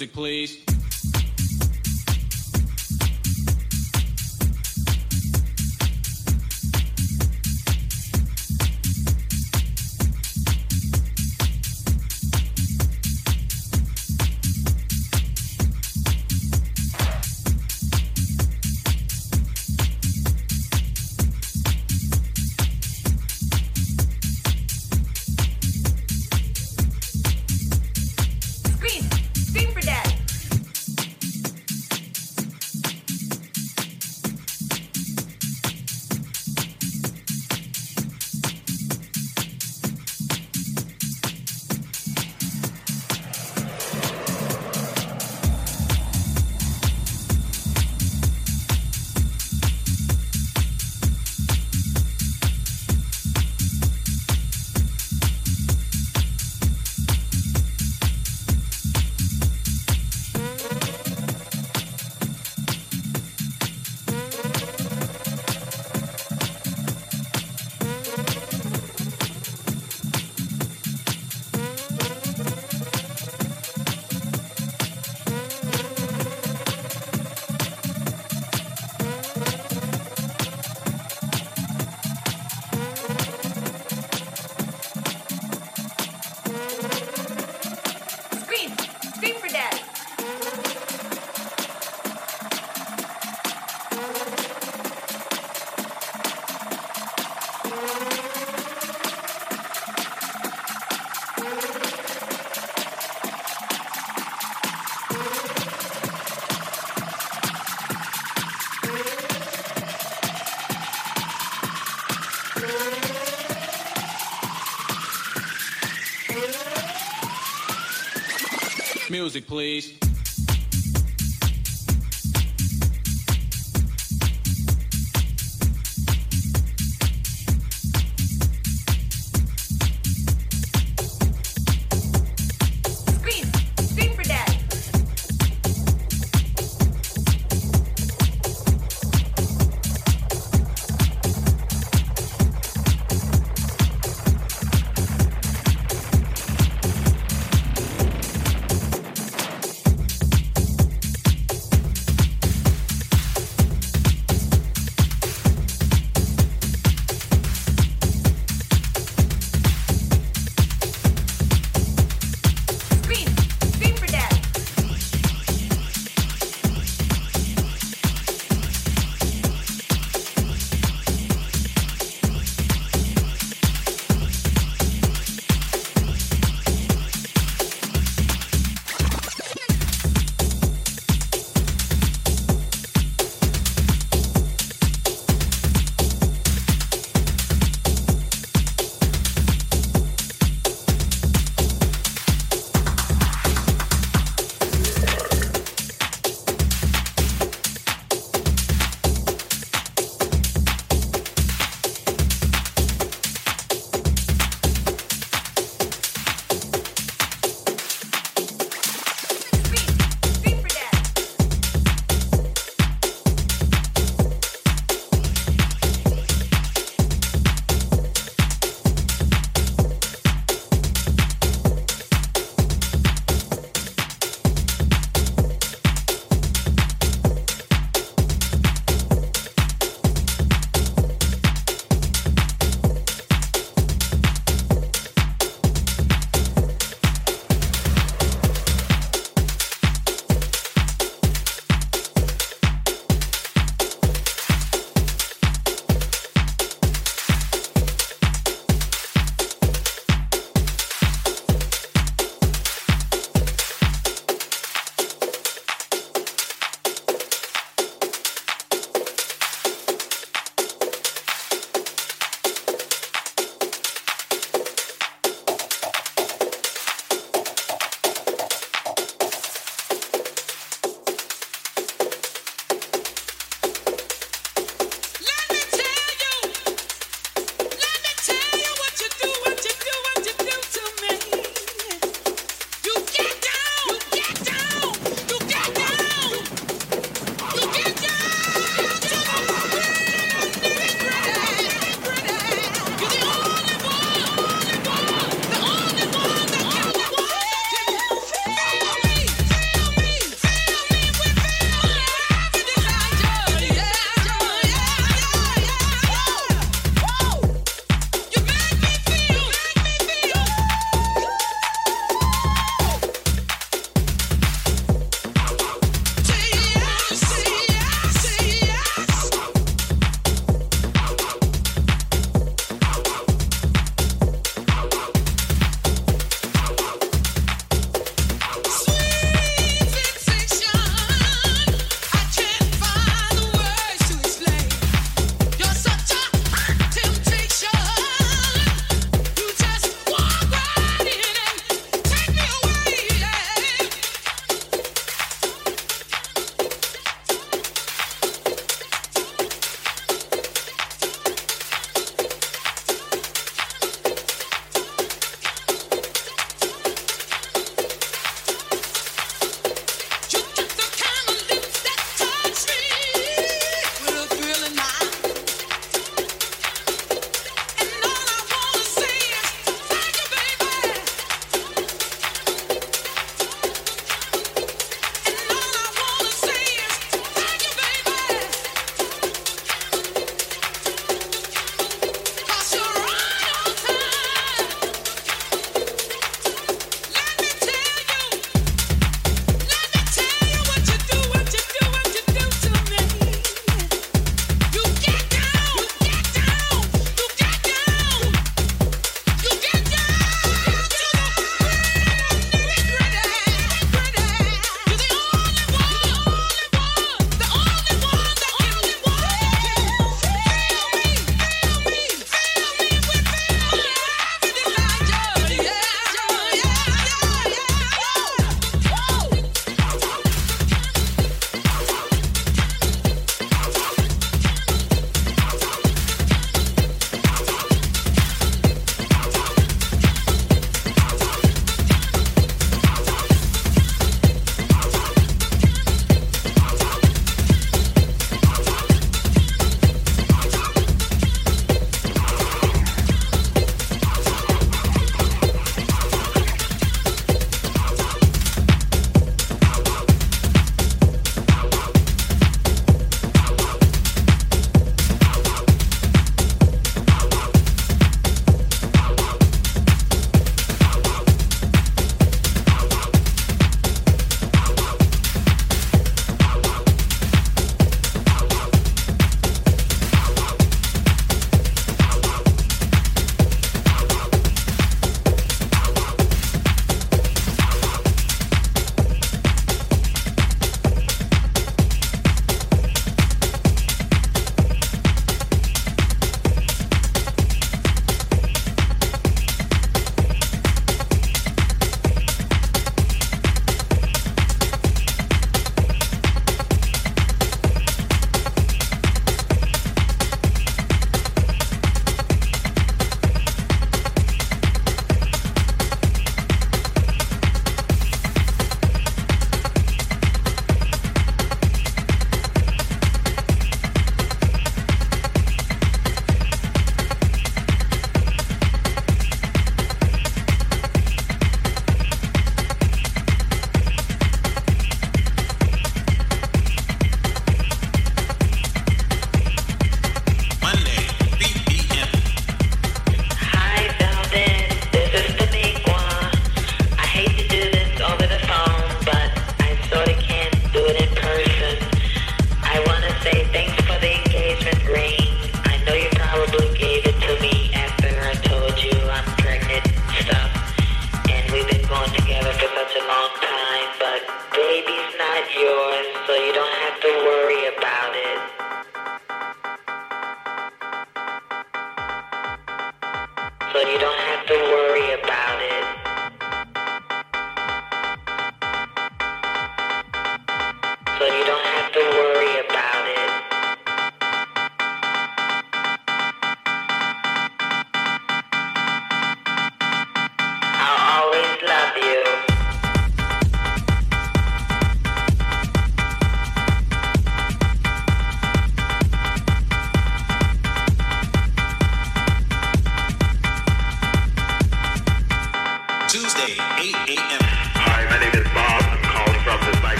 Music, please. Music, please.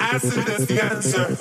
Acid is the answer.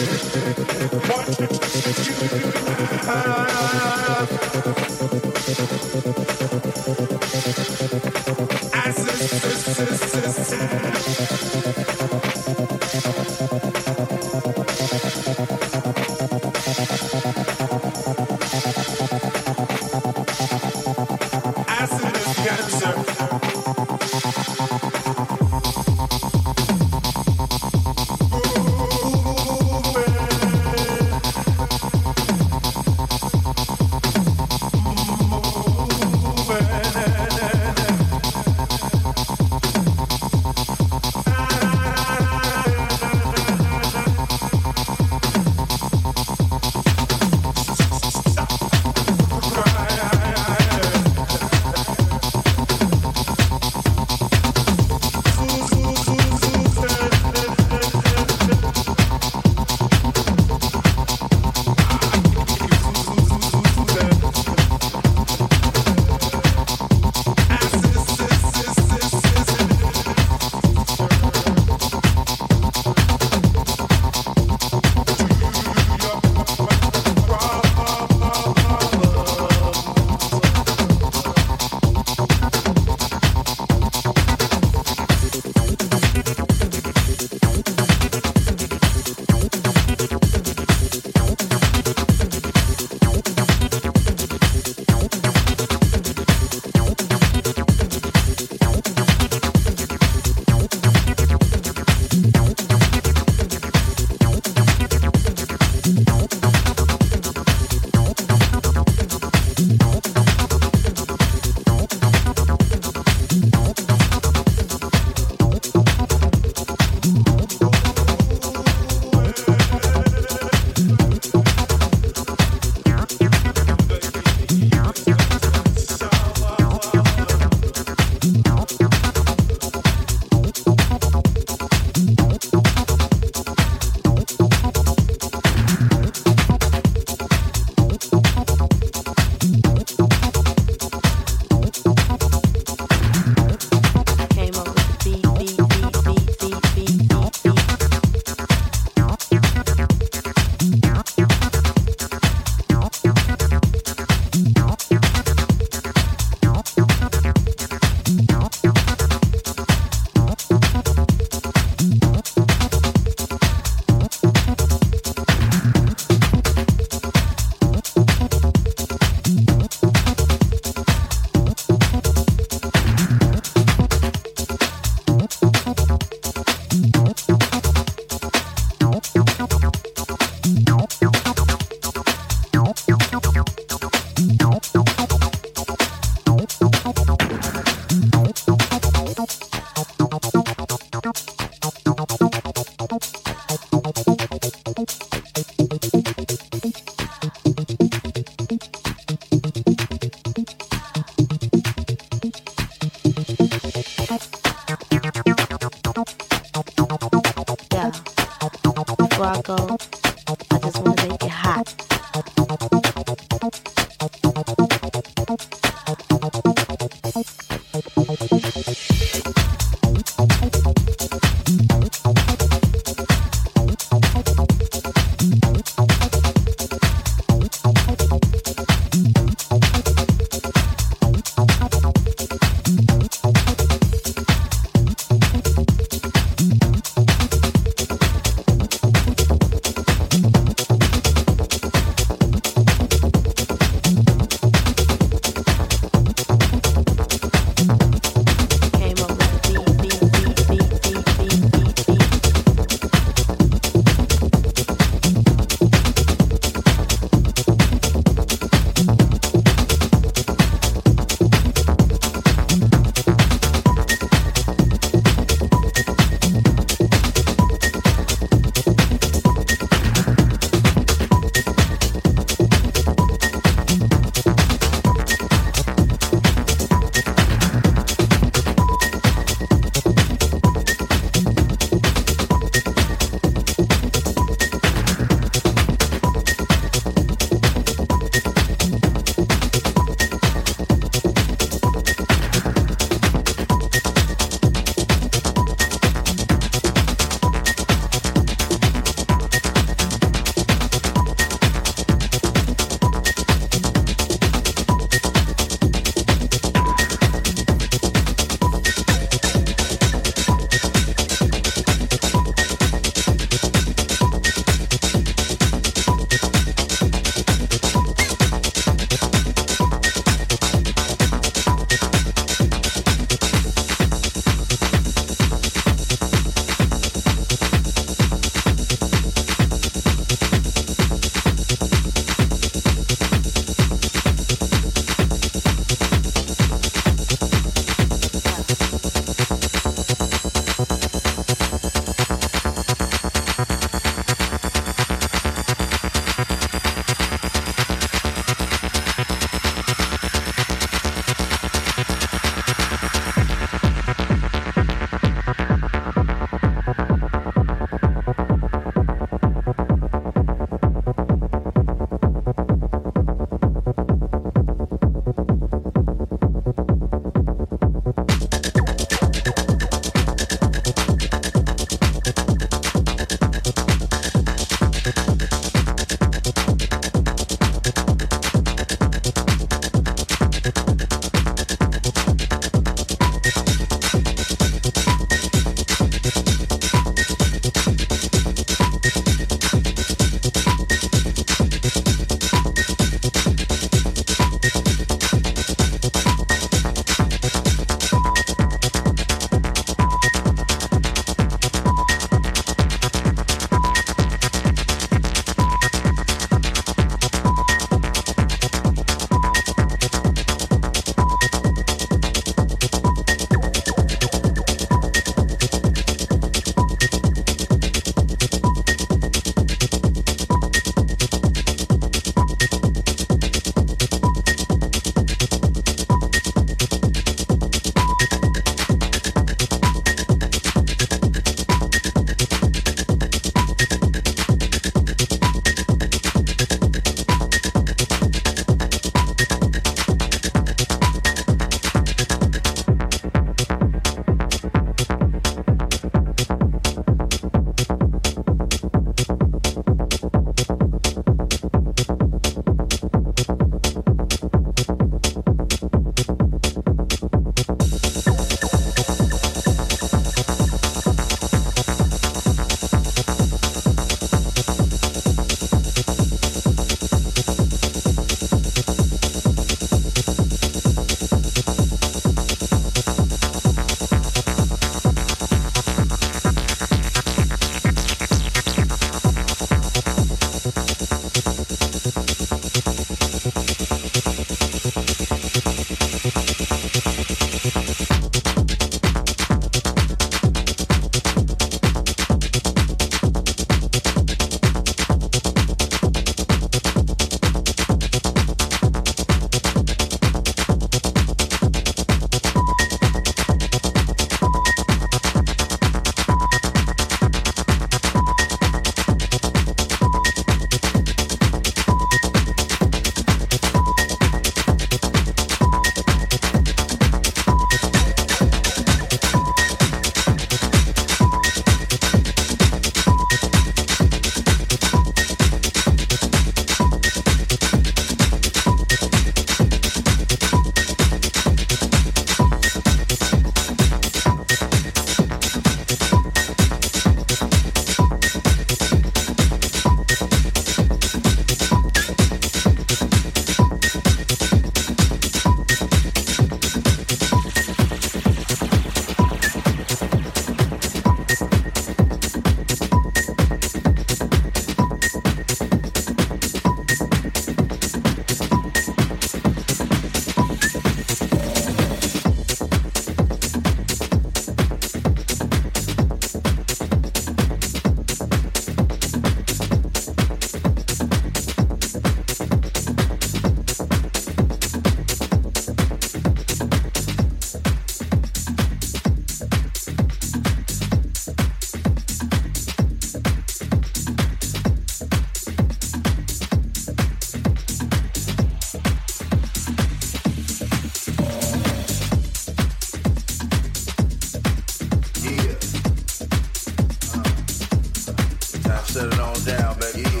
Thank you.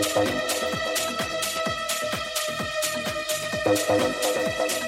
Thank you.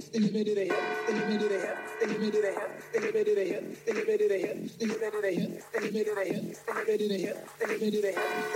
Thank you.